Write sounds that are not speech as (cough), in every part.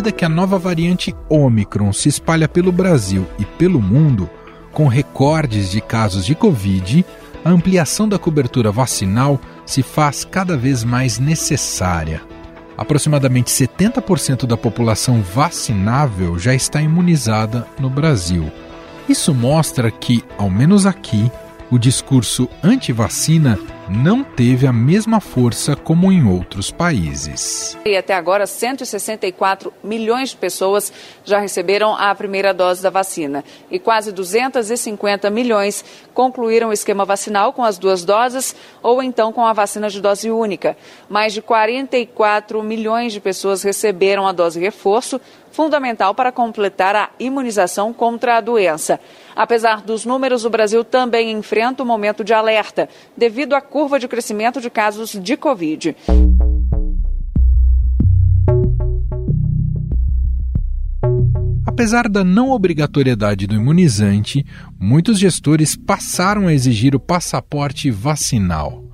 medida que a nova variante Omicron se espalha pelo Brasil e pelo mundo, com recordes de casos de Covid, a ampliação da cobertura vacinal se faz cada vez mais necessária. Aproximadamente 70% da população vacinável já está imunizada no Brasil. Isso mostra que, ao menos aqui, o discurso anti-vacina não teve a mesma força como em outros países. E até agora, 164 milhões de pessoas já receberam a primeira dose da vacina e quase 250 milhões concluíram o esquema vacinal com as duas doses ou então com a vacina de dose única. Mais de 44 milhões de pessoas receberam a dose reforço, fundamental para completar a imunização contra a doença. Apesar dos números, o Brasil também enfrenta um momento de alerta devido à curva de crescimento de casos de Covid. Apesar da não obrigatoriedade do imunizante, muitos gestores passaram a exigir o passaporte vacinal.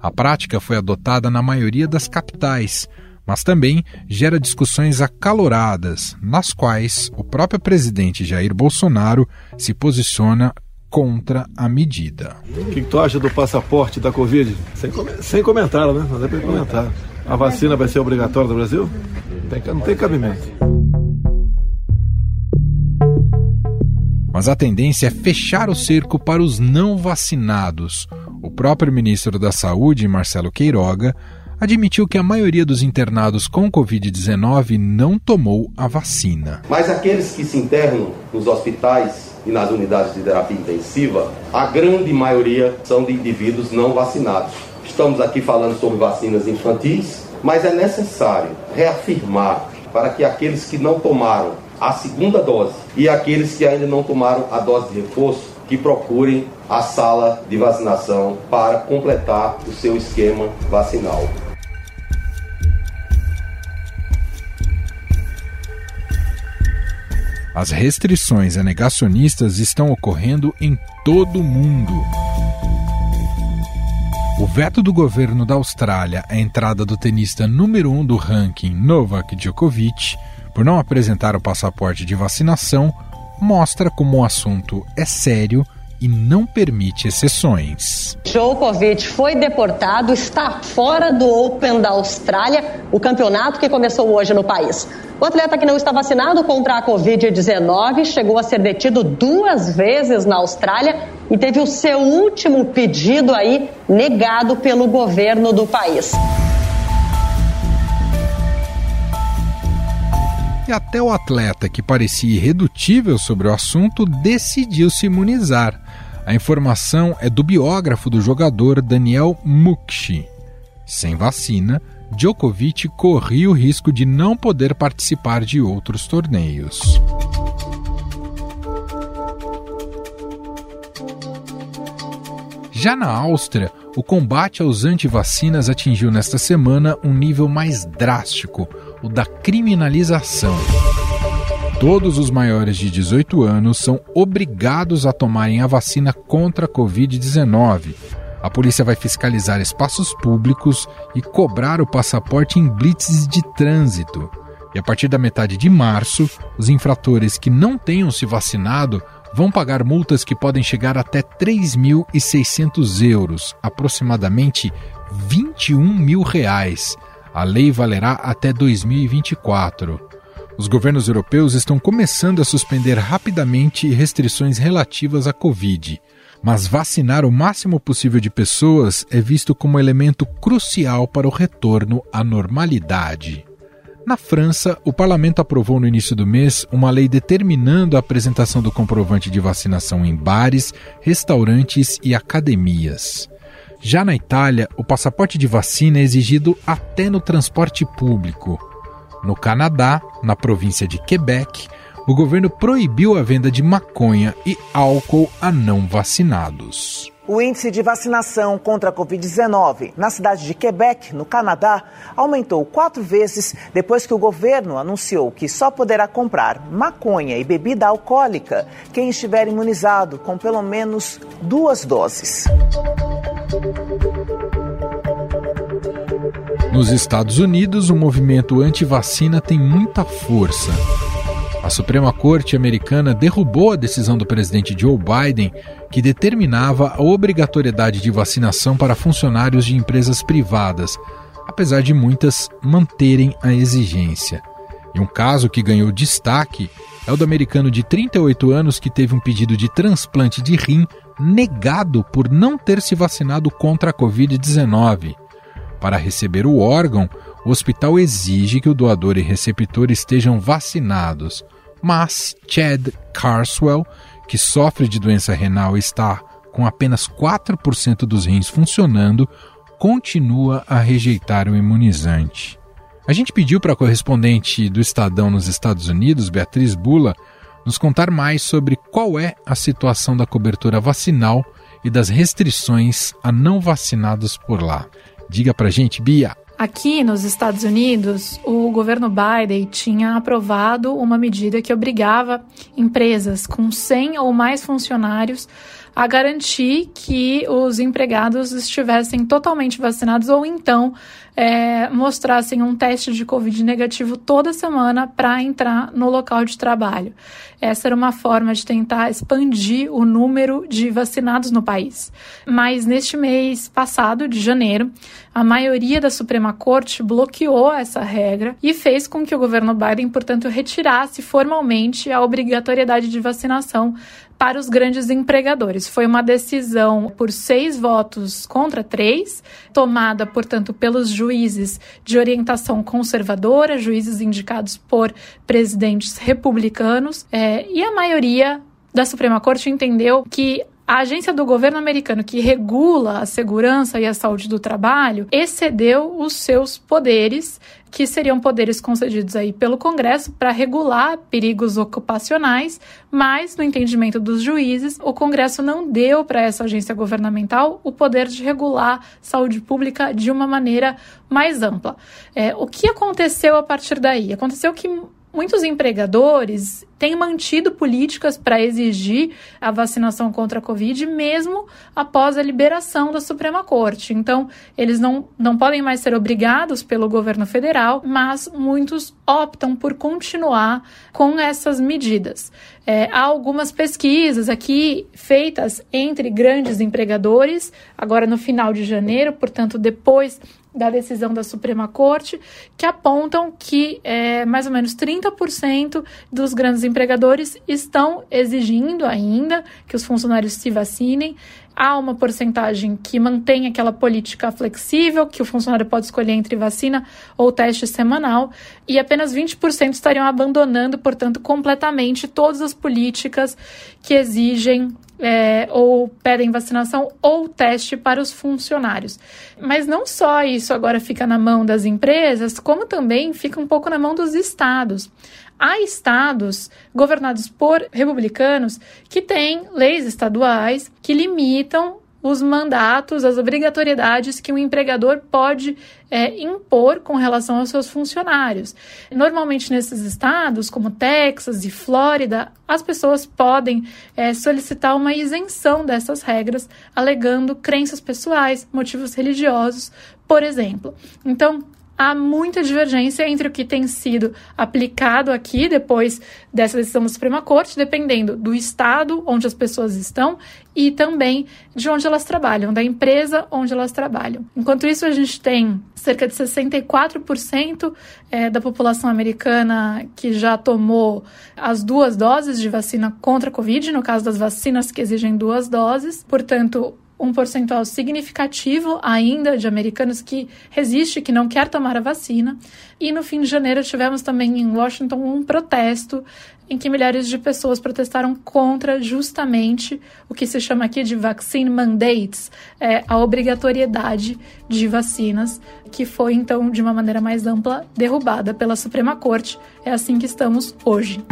A prática foi adotada na maioria das capitais, mas também gera discussões acaloradas, nas quais o próprio presidente Jair Bolsonaro se posiciona contra a medida. O que, que, tu acha do passaporte da Covid? Sem, sem comentário, né? Não dá para comentar. A vacina vai ser obrigatória no Brasil? Tem, não tem cabimento. Mas a tendência é fechar o cerco para os não vacinados. O próprio ministro da Saúde, Marcelo Queiroga, admitiu que a maioria dos internados com Covid-19 não tomou a vacina. Mas aqueles que se internam nos hospitais e nas unidades de terapia intensiva, a grande maioria são de indivíduos não vacinados. Estamos aqui falando sobre vacinas infantis, mas é necessário reafirmar para que aqueles que não tomaram a segunda dose e aqueles que ainda não tomaram a dose de reforço que procurem a sala de vacinação para completar o seu esquema vacinal. As restrições a negacionistas estão ocorrendo em todo o mundo. O veto do governo da Austrália à entrada do tenista número um do ranking, Novak Djokovic, por não apresentar o passaporte de vacinação, mostra como o assunto é sério e não permite exceções. Djokovic foi deportado, está fora do Open da Austrália, o campeonato que começou hoje no país. O atleta que não está vacinado contra a Covid-19 chegou a ser detido duas vezes na Austrália e teve o seu último pedido aí negado pelo governo do país. E até o atleta que parecia irredutível sobre o assunto decidiu se imunizar. A informação é do biógrafo do jogador Daniel Mukshi. Sem vacina, Djokovic corria o risco de não poder participar de outros torneios. Já na Áustria, o combate aos antivacinas atingiu nesta semana um nível mais drástico, o da criminalização. Todos os maiores de 18 anos são obrigados a tomarem a vacina contra a Covid-19. A polícia vai fiscalizar espaços públicos e cobrar o passaporte em blitzes de trânsito. E a partir da metade de março, os infratores que não tenham se vacinado vão pagar multas que podem chegar até 3.600 euros, aproximadamente 21 mil reais. A lei valerá até 2024. Os governos europeus estão começando a suspender rapidamente restrições relativas à Covid, mas vacinar o máximo possível de pessoas é visto como elemento crucial para o retorno à normalidade. Na França, o parlamento aprovou no início do mês uma lei determinando a apresentação do comprovante de vacinação em bares, restaurantes e academias. Já na Itália, o passaporte de vacina é exigido até no transporte público. No Canadá, na província de Quebec, o governo proibiu a venda de maconha e álcool a não vacinados. O índice de vacinação contra a Covid-19 na cidade de Quebec, no Canadá, aumentou quatro vezes depois que o governo anunciou que só poderá comprar maconha e bebida alcoólica quem estiver imunizado com pelo menos duas doses. Nos Estados Unidos, o movimento anti-vacina tem muita força. A Suprema Corte americana derrubou a decisão do presidente Joe Biden que determinava a obrigatoriedade de vacinação para funcionários de empresas privadas, apesar de muitas manterem a exigência. E um caso que ganhou destaque é o do americano de 38 anos que teve um pedido de transplante de rim negado por não ter se vacinado contra a Covid-19. Para receber o órgão, o hospital exige que o doador e receptor estejam vacinados. Mas Chad Carswell, que sofre de doença renal e está com apenas 4% dos rins funcionando, continua a rejeitar o imunizante. A gente pediu para a correspondente do Estadão nos Estados Unidos, Beatriz Bula, nos contar mais sobre qual é a situação da cobertura vacinal e das restrições a não vacinados por lá. Diga para gente, Bia. Aqui nos Estados Unidos, o governo Biden tinha aprovado uma medida que obrigava empresas com 100 ou mais funcionários a garantir que os empregados estivessem totalmente vacinados ou então é, mostrassem um teste de Covid negativo toda semana para entrar no local de trabalho. Essa era uma forma de tentar expandir o número de vacinados no país. Mas neste mês passado, de janeiro, a maioria da Suprema Corte bloqueou essa regra e fez com que o governo Biden, portanto, retirasse formalmente a obrigatoriedade de vacinação para os grandes empregadores. Foi uma decisão por seis votos contra três, tomada, portanto, pelos juízes de orientação conservadora, juízes indicados por presidentes republicanos, é, e a maioria da Suprema Corte entendeu que a agência do governo americano que regula a segurança e a saúde do trabalho excedeu os seus poderes, que seriam poderes concedidos aí pelo Congresso para regular perigos ocupacionais, mas no entendimento dos juízes, o Congresso não deu para essa agência governamental o poder de regular saúde pública de uma maneira mais ampla. É, o que aconteceu a partir daí? Aconteceu que muitos empregadores têm mantido políticas para exigir a vacinação contra a Covid, mesmo após a liberação da Suprema Corte. Então, eles não, não podem mais ser obrigados pelo governo federal, mas muitos optam por continuar com essas medidas. É, há algumas pesquisas aqui feitas entre grandes empregadores, agora no final de janeiro, portanto, depois da decisão da Suprema Corte, que apontam que é, mais ou menos 30% dos grandes empregadores estão exigindo ainda que os funcionários se vacinem. Há uma porcentagem que mantém aquela política flexível, que o funcionário pode escolher entre vacina ou teste semanal, e apenas 20% estariam abandonando, portanto, completamente todas as políticas que exigem é, ou pedem vacinação ou teste para os funcionários. Mas não só isso agora fica na mão das empresas, como também fica um pouco na mão dos estados. Há estados governados por republicanos que têm leis estaduais que limitam os mandatos, as obrigatoriedades que um empregador pode é, impor com relação aos seus funcionários. Normalmente, nesses estados, como Texas e Flórida, as pessoas podem é, solicitar uma isenção dessas regras, alegando crenças pessoais, motivos religiosos, por exemplo. Então, há muita divergência entre o que tem sido aplicado aqui depois dessa decisão da Suprema Corte, dependendo do estado onde as pessoas estão e também de onde elas trabalham, da empresa onde elas trabalham. Enquanto isso, a gente tem cerca de 64% é, da população americana que já tomou as duas doses de vacina contra a Covid, no caso das vacinas que exigem duas doses. Portanto, um percentual significativo ainda de americanos que resiste, que não quer tomar a vacina. E no fim de janeiro tivemos também em Washington um protesto em que milhares de pessoas protestaram contra justamente o que se chama aqui de vaccine mandates, é, a obrigatoriedade de vacinas, que foi então de uma maneira mais ampla derrubada pela Suprema Corte. É assim que estamos hoje.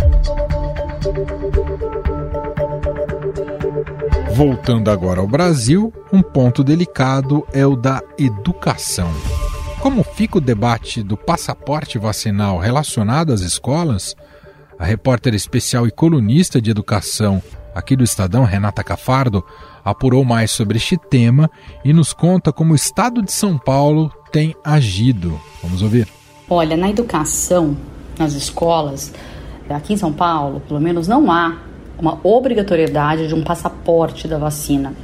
Voltando agora ao Brasil, um ponto delicado é o da educação. Como fica o debate do passaporte vacinal relacionado às escolas? A repórter especial e colunista de educação aqui do Estadão, Renata Cafardo, apurou mais sobre este tema e nos conta como o estado de São Paulo tem agido. Vamos ouvir. Olha, na educação, nas escolas, aqui em São Paulo, pelo menos não há uma obrigatoriedade de um passaporte da vacina.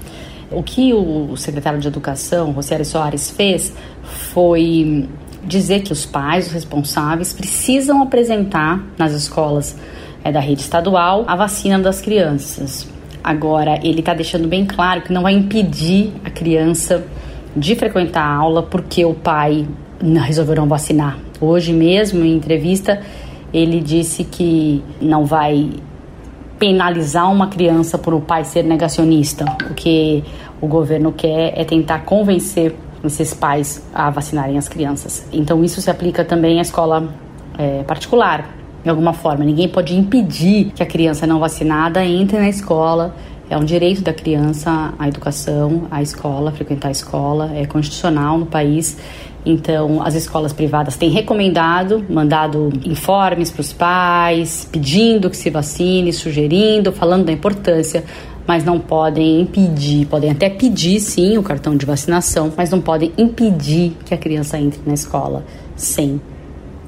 O que o secretário de Educação, Rocieli Soares, fez foi dizer que os pais, os responsáveis, precisam apresentar nas escolas é, da rede estadual a vacina das crianças. Agora, ele está deixando bem claro que não vai impedir a criança de frequentar a aula porque o pai resolveu não vacinar. Hoje mesmo, em entrevista, ele disse que não vai penalizar uma criança por o pai ser negacionista. O que o governo quer é tentar convencer esses pais a vacinarem as crianças. Então isso se aplica também à escola é, particular, de alguma forma. Ninguém pode impedir que a criança não vacinada entre na escola. É um direito da criança a educação, a escola, frequentar a escola, é constitucional no país então, as escolas privadas têm recomendado, mandado informes para os pais, pedindo que se vacine, sugerindo, falando da importância mas não podem impedir, podem até pedir sim o cartão de vacinação, mas não podem impedir que a criança entre na escola sem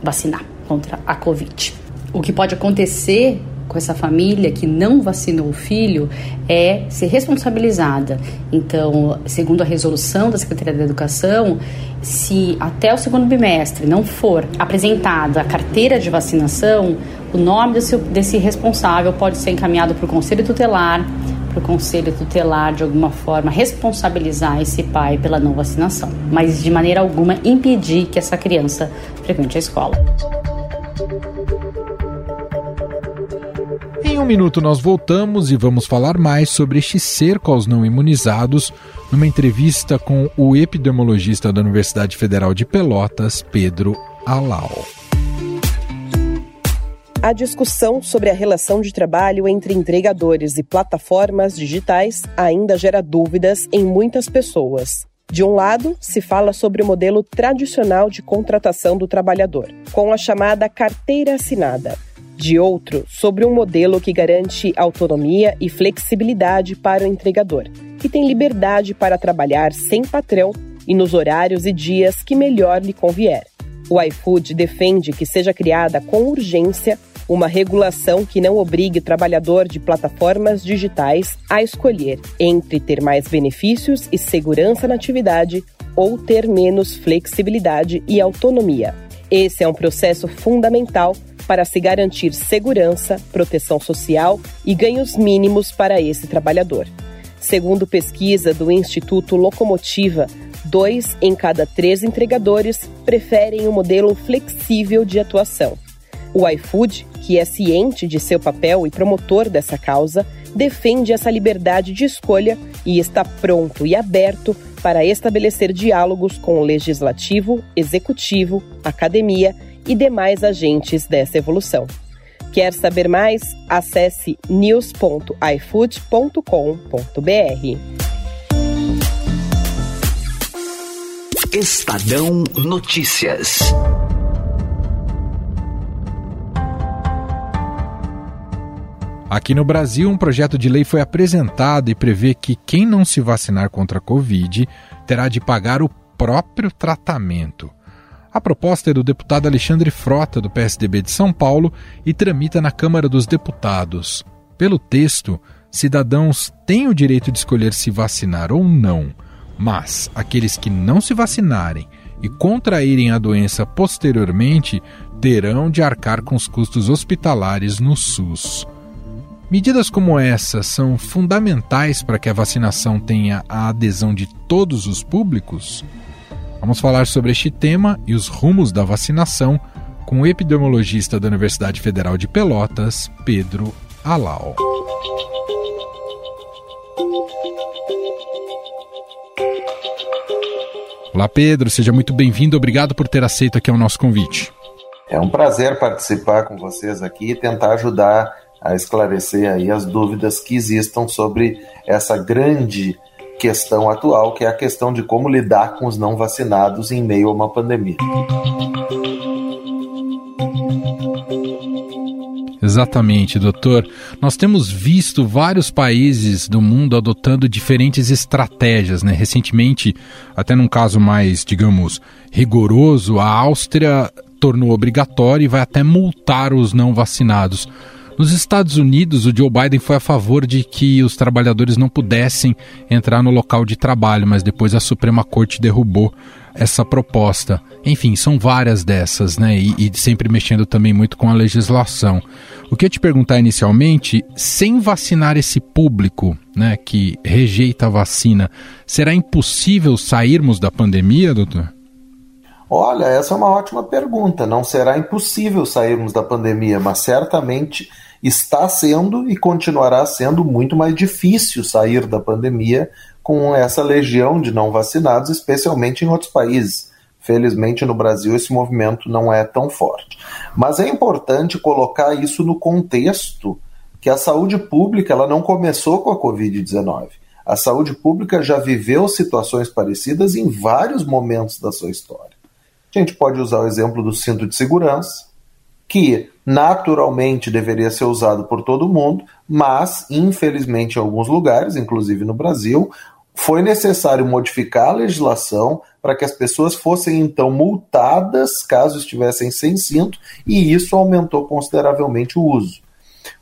vacinar contra a Covid. O que pode acontecer com essa família que não vacinou o filho é ser responsabilizada. Então, segundo a resolução da Secretaria da Educação, se até o segundo bimestre não for apresentada a carteira de vacinação, o nome desse, desse responsável pode ser encaminhado para o Conselho Tutelar, para o Conselho Tutelar, de alguma forma, responsabilizar esse pai pela não vacinação, mas de maneira alguma impedir que essa criança frequente a escola. Em um minuto nós voltamos e vamos falar mais sobre este cerco aos não imunizados numa entrevista com o epidemiologista da Universidade Federal de Pelotas, Pedro Alau. A discussão sobre a relação de trabalho entre entregadores e plataformas digitais ainda gera dúvidas em muitas pessoas. De um lado, se fala sobre o modelo tradicional de contratação do trabalhador, com a chamada carteira assinada, de outro sobre um modelo que garante autonomia e flexibilidade para o entregador, que tem liberdade para trabalhar sem patrão e nos horários e dias que melhor lhe convier. O iFood defende que seja criada com urgência uma regulação que não obrigue o trabalhador de plataformas digitais a escolher entre ter mais benefícios e segurança na atividade ou ter menos flexibilidade e autonomia. Esse é um processo fundamental para se garantir segurança, proteção social e ganhos mínimos para esse trabalhador. Segundo pesquisa do Instituto Locomotiva, dois em cada três entregadores preferem um modelo flexível de atuação. O iFood, que é ciente de seu papel e promotor dessa causa, defende essa liberdade de escolha e está pronto e aberto para estabelecer diálogos com o legislativo, executivo, academia e demais agentes dessa evolução. Quer saber mais? Acesse news.ifood.com.br. Estadão Notícias. Aqui no Brasil, um projeto de lei foi apresentado e prevê que quem não se vacinar contra a Covid terá de pagar o próprio tratamento. A proposta é do deputado Alexandre Frota, do PSDB de São Paulo, e tramita na Câmara dos Deputados. Pelo texto, cidadãos têm o direito de escolher se vacinar ou não, mas aqueles que não se vacinarem e contraírem a doença posteriormente terão de arcar com os custos hospitalares no SUS. Medidas como essa são fundamentais para que a vacinação tenha a adesão de todos os públicos? Vamos falar sobre este tema e os rumos da vacinação com o epidemiologista da Universidade Federal de Pelotas, Pedro Alau. Olá, Pedro, seja muito bem-vindo. Obrigado por ter aceito aqui o nosso convite. É um prazer participar com vocês aqui e tentar ajudar a esclarecer aí as dúvidas que existam sobre essa grande questão atual, que é a questão de como lidar com os não vacinados em meio a uma pandemia. Exatamente, doutor. Nós temos visto vários países do mundo adotando diferentes estratégias, né? Recentemente, até num caso mais, digamos, rigoroso, a Áustria tornou obrigatório e vai até multar os não vacinados. Nos Estados Unidos, o Joe Biden foi a favor de que os trabalhadores não pudessem entrar no local de trabalho, mas depois a Suprema Corte derrubou essa proposta. Enfim, são várias dessas, né? E, e, sempre mexendo também muito com a legislação. O que eu te perguntar inicialmente, sem vacinar esse público, né, que rejeita a vacina, será impossível sairmos da pandemia, doutor? Olha, essa é uma ótima pergunta. Não será impossível sairmos da pandemia, mas certamente está sendo e continuará sendo muito mais difícil sair da pandemia com essa legião de não vacinados, especialmente em outros países. Felizmente no Brasil esse movimento não é tão forte. Mas é importante colocar isso no contexto que a saúde pública ela não começou com a Covid-19. A saúde pública já viveu situações parecidas em vários momentos da sua história. A gente pode usar o exemplo do cinto de segurança, que naturalmente deveria ser usado por todo mundo, mas infelizmente em alguns lugares, inclusive no Brasil, foi necessário modificar a legislação para que as pessoas fossem então multadas caso estivessem sem cinto, e isso aumentou consideravelmente o uso.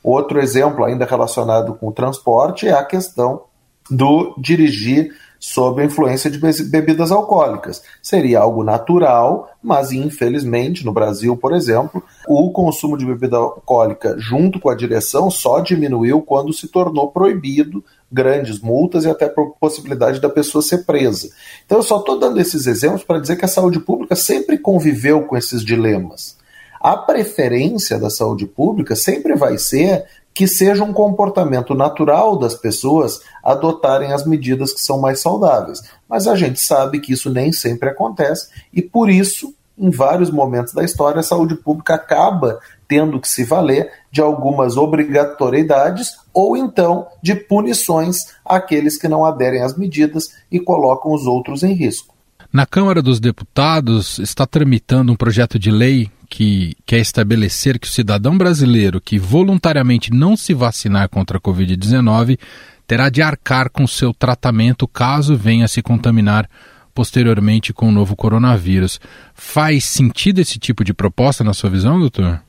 Outro exemplo, ainda relacionado com o transporte, é a questão do dirigir sob a influência de bebidas alcoólicas. Seria algo natural, mas infelizmente, no Brasil, por exemplo, o consumo de bebida alcoólica junto com a direção só diminuiu quando se tornou proibido grandes multas e até possibilidade da pessoa ser presa. Então eu só estou dando esses exemplos para dizer que a saúde pública sempre conviveu com esses dilemas. A preferência da saúde pública sempre vai ser que seja um comportamento natural das pessoas adotarem as medidas que são mais saudáveis. Mas a gente sabe que isso nem sempre acontece e por isso, em vários momentos da história, a saúde pública acaba tendo que se valer de algumas obrigatoriedades ou então de punições àqueles que não aderem às medidas e colocam os outros em risco. Na Câmara dos Deputados está tramitando um projeto de lei que quer estabelecer que o cidadão brasileiro que voluntariamente não se vacinar contra a Covid-19 terá de arcar com seu tratamento caso venha a se contaminar posteriormente com o novo coronavírus. Faz sentido esse tipo de proposta na sua visão, doutor?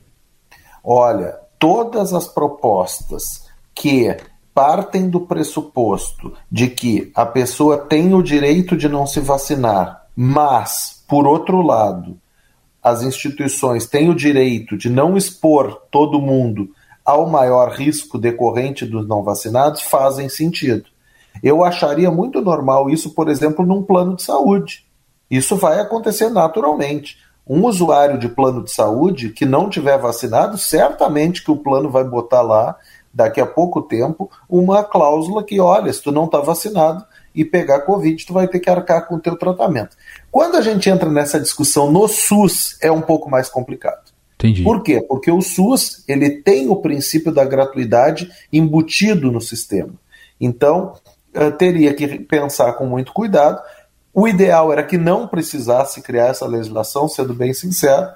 Olha, todas as propostas que partem do pressuposto de que a pessoa tem o direito de não se vacinar, mas, por outro lado, as instituições têm o direito de não expor todo mundo ao maior risco decorrente dos não vacinados, fazem sentido. Eu acharia muito normal isso, por exemplo, num plano de saúde. Isso vai acontecer naturalmente. Um usuário de plano de saúde que não tiver vacinado, certamente que o plano vai botar lá, daqui a pouco tempo, uma cláusula que, olha, se tu não está vacinado, e pegar Covid, tu vai ter que arcar com o teu tratamento. Quando a gente entra nessa discussão no SUS, é um pouco mais complicado. Entendi. Por quê? Porque o SUS ele tem o princípio da gratuidade embutido no sistema. Então, teria que pensar com muito cuidado. O ideal era que não precisasse criar essa legislação, sendo bem sincero,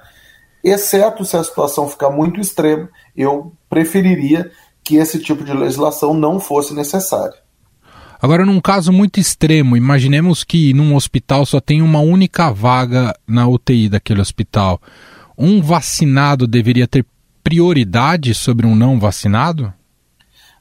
exceto se a situação ficar muito extrema, eu preferiria que esse tipo de legislação não fosse necessária. Agora, num caso muito extremo, imaginemos que num hospital só tem uma única vaga na UTI daquele hospital. Um vacinado deveria ter prioridade sobre um não vacinado?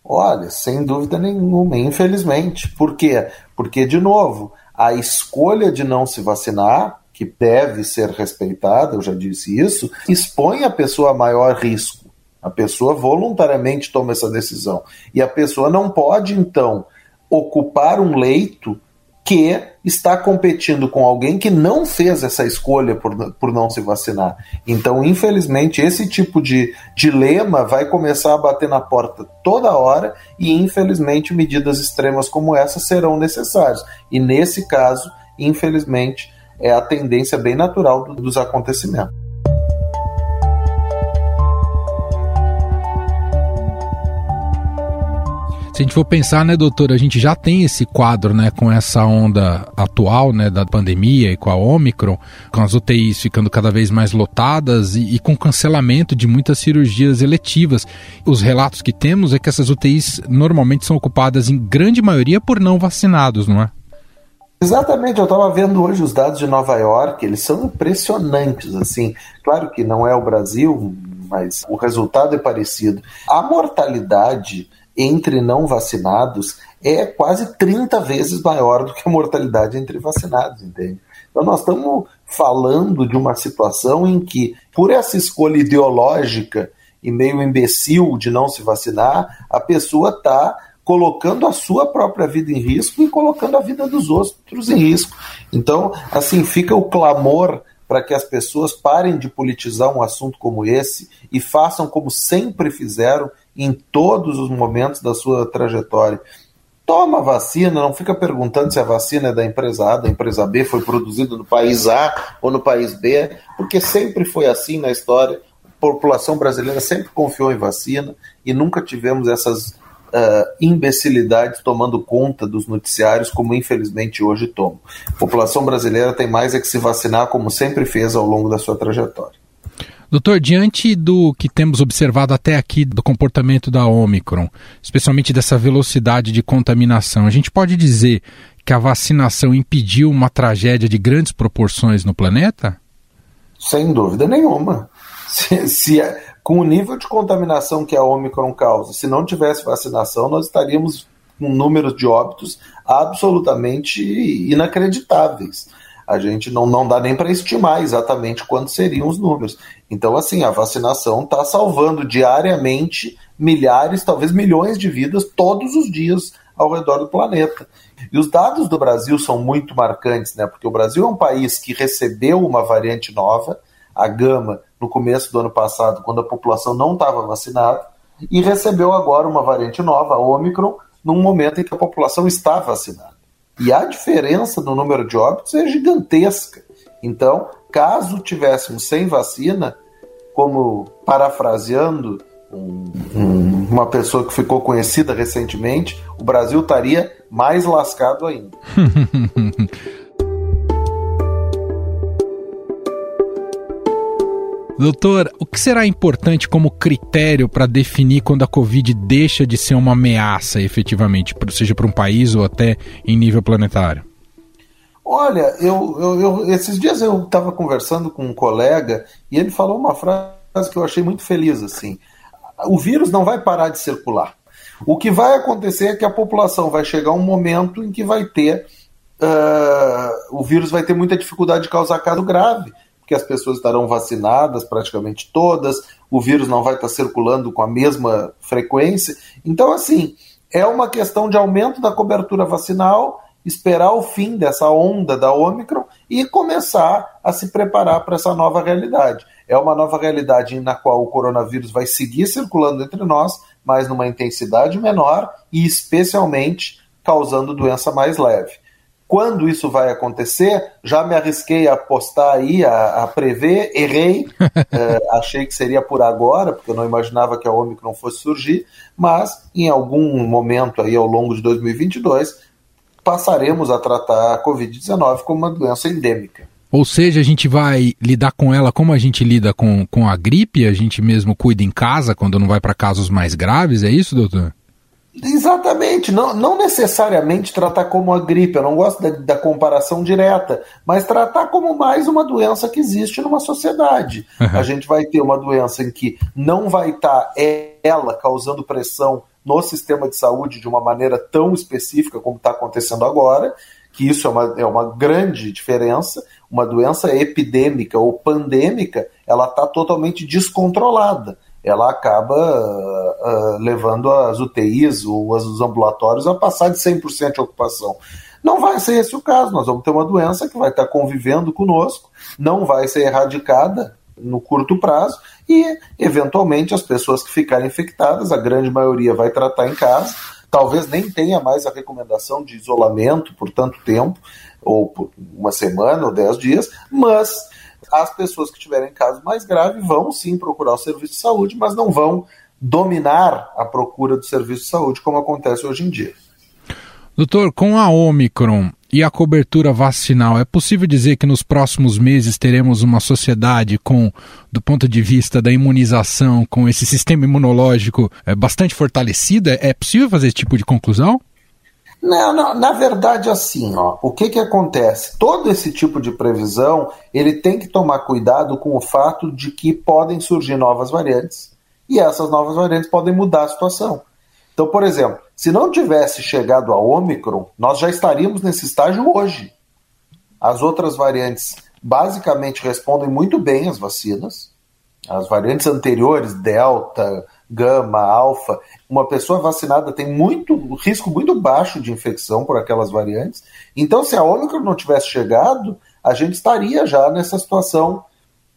Olha, sem dúvida nenhuma, infelizmente. Por quê? Porque, de novo, a escolha de não se vacinar, que deve ser respeitada, eu já disse isso, expõe a pessoa a maior risco. A pessoa voluntariamente toma essa decisão. E a pessoa não pode, então, ocupar um leito que está competindo com alguém que não fez essa escolha por, por não se vacinar. Então, infelizmente, esse tipo de dilema vai começar a bater na porta toda hora e, infelizmente, medidas extremas como essa serão necessárias. E, nesse caso, infelizmente, é a tendência bem natural dos acontecimentos. Se a gente for pensar, né, doutor, a gente já tem esse quadro, né, com essa onda atual, né, da pandemia e com a Omicron, com as UTIs ficando cada vez mais lotadas e, e com cancelamento de muitas cirurgias eletivas. Os relatos que temos é que essas UTIs normalmente são ocupadas em grande maioria por não vacinados, não é? Exatamente, eu estava vendo hoje os dados de Nova York, eles são impressionantes, assim. Claro que não é o Brasil, mas o resultado é parecido. A mortalidade entre não vacinados é quase 30 vezes maior do que a mortalidade entre vacinados, entende? Então nós estamos falando de uma situação em que, por essa escolha ideológica e meio imbecil de não se vacinar, a pessoa está colocando a sua própria vida em risco e colocando a vida dos outros em risco. Então, assim, fica o clamor para que as pessoas parem de politizar um assunto como esse e façam como sempre fizeram em todos os momentos da sua trajetória. Toma a vacina, não fica perguntando se a vacina é da empresa A, da empresa B, foi produzida no país A ou no país B, porque sempre foi assim na história. A população brasileira sempre confiou em vacina e nunca tivemos essas uh, imbecilidades tomando conta dos noticiários, como infelizmente hoje tomam. A população brasileira tem mais é que se vacinar, como sempre fez ao longo da sua trajetória. Doutor, diante do que temos observado até aqui do comportamento da Omicron, especialmente dessa velocidade de contaminação, a gente pode dizer que a vacinação impediu uma tragédia de grandes proporções no planeta? Sem dúvida nenhuma. (laughs) Se, se, com o nível de contaminação que a Omicron causa, se não tivesse vacinação, nós estaríamos com números de óbitos absolutamente inacreditáveis. A gente não, não dá nem para estimar exatamente quantos seriam os números. Então, assim, a vacinação está salvando diariamente milhares, talvez milhões de vidas todos os dias ao redor do planeta. E os dados do Brasil são muito marcantes, né? Porque o Brasil é um país que recebeu uma variante nova, a gama, no começo do ano passado, quando a população não estava vacinada, e recebeu agora uma variante nova, a Omicron, num momento em que a população está vacinada. E a diferença no número de óbitos é gigantesca. Então, caso tivéssemos sem vacina, como parafraseando um, um, uma pessoa que ficou conhecida recentemente, o Brasil estaria mais lascado ainda. (laughs) Doutor, o que será importante como critério para definir quando a Covid deixa de ser uma ameaça efetivamente, seja para um país ou até em nível planetário? Olha, eu, eu, eu esses dias eu estava conversando com um colega e ele falou uma frase que eu achei muito feliz assim. O vírus não vai parar de circular. O que vai acontecer é que a população vai chegar um momento em que vai ter uh, o vírus vai ter muita dificuldade de causar caso grave porque as pessoas estarão vacinadas, praticamente todas, o vírus não vai estar circulando com a mesma frequência. Então, assim, é uma questão de aumento da cobertura vacinal, esperar o fim dessa onda da Omicron e começar a se preparar para essa nova realidade. É uma nova realidade na qual o coronavírus vai seguir circulando entre nós, mas numa intensidade menor e especialmente causando doença mais leve. Quando isso vai acontecer, já me arrisquei a apostar aí, a, a prever, errei, é, (laughs) achei que seria por agora, porque eu não imaginava que a Omicron fosse surgir, mas em algum momento aí ao longo de 2022 passaremos a tratar a Covid-19 como uma doença endêmica. Ou seja, a gente vai lidar com ela como a gente lida com, com a gripe, a gente mesmo cuida em casa quando não vai para casos mais graves, é isso, doutor? Exatamente, não, não necessariamente tratar como a gripe, eu não gosto da, da, comparação direta, mas tratar como mais uma doença que existe numa sociedade. Uhum. A gente vai ter uma doença em que não vai estar tá ela causando pressão no sistema de saúde de uma maneira tão específica como está acontecendo agora, que isso é uma, é uma grande diferença. Uma doença epidêmica ou pandêmica, ela está totalmente descontrolada ela acaba uh, levando as UTIs ou os ambulatórios a passar de 100% de ocupação. Não vai ser esse o caso, nós vamos ter uma doença que vai estar convivendo conosco, não vai ser erradicada no curto prazo e, eventualmente, as pessoas que ficarem infectadas, a grande maioria vai tratar em casa, talvez nem tenha mais a recomendação de isolamento por tanto tempo, ou por uma semana ou dez dias, mas as pessoas que tiverem casos mais graves vão sim procurar o serviço de saúde, mas não vão dominar a procura do serviço de saúde, como acontece hoje em dia. Doutor, com a Omicron e a cobertura vacinal, é possível dizer que nos próximos meses teremos uma sociedade com, do ponto de vista da imunização, com esse sistema imunológico é, bastante fortalecido? É, é possível fazer esse tipo de conclusão? Não, não, na verdade, assim, ó, o que, que acontece? Todo esse tipo de previsão ele tem que tomar cuidado com o fato de que podem surgir novas variantes e essas novas variantes podem mudar a situação. Então, por exemplo, se não tivesse chegado a Ômicron, nós já estaríamos nesse estágio hoje. As outras variantes basicamente respondem muito bem às vacinas. As variantes anteriores, Delta, gama, alfa, uma pessoa vacinada tem muito risco muito baixo de infecção por aquelas variantes. Então, se a Ômicron não tivesse chegado, a gente estaria já nessa situação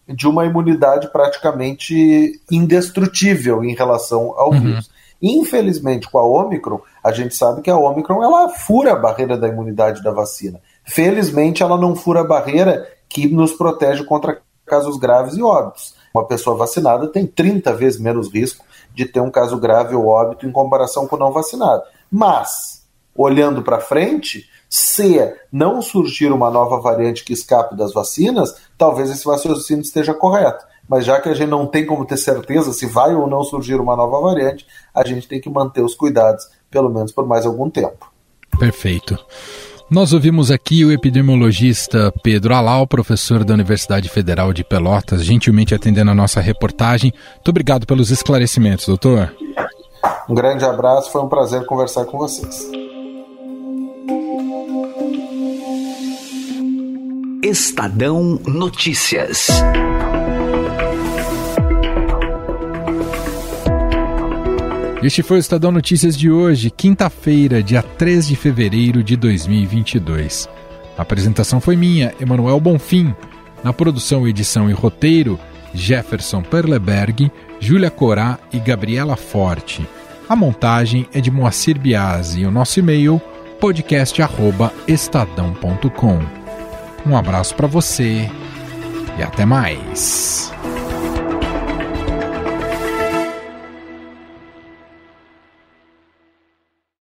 de uma imunidade praticamente indestrutível em relação ao uhum. vírus. Infelizmente, com a Ômicron, a gente sabe que a Ômicron ela fura a barreira da imunidade da vacina. Felizmente, ela não fura a barreira que nos protege contra casos graves e óbitos. Uma pessoa vacinada tem 30 vezes menos risco de ter um caso grave ou óbito em comparação com o não vacinado. Mas, olhando para frente, se não surgir uma nova variante que escape das vacinas, talvez esse raciocínio esteja correto. Mas já que a gente não tem como ter certeza se vai ou não surgir uma nova variante, a gente tem que manter os cuidados, pelo menos por mais algum tempo. Perfeito. Nós ouvimos aqui o epidemiologista Pedro Alau, professor da Universidade Federal de Pelotas, gentilmente atendendo a nossa reportagem. Muito obrigado pelos esclarecimentos, doutor. Um grande abraço, foi um prazer conversar com vocês. Estadão Notícias. Este foi o Estadão Notícias de hoje, quinta-feira, dia 3 de fevereiro de 2022. A apresentação foi minha, Emanuel Bonfim. Na produção, edição e roteiro, Jefferson Perleberg, Júlia Corá e Gabriela Forte. A montagem é de Moacir Biasi e o nosso e-mail podcast@estadão.com. Um abraço para você e até mais.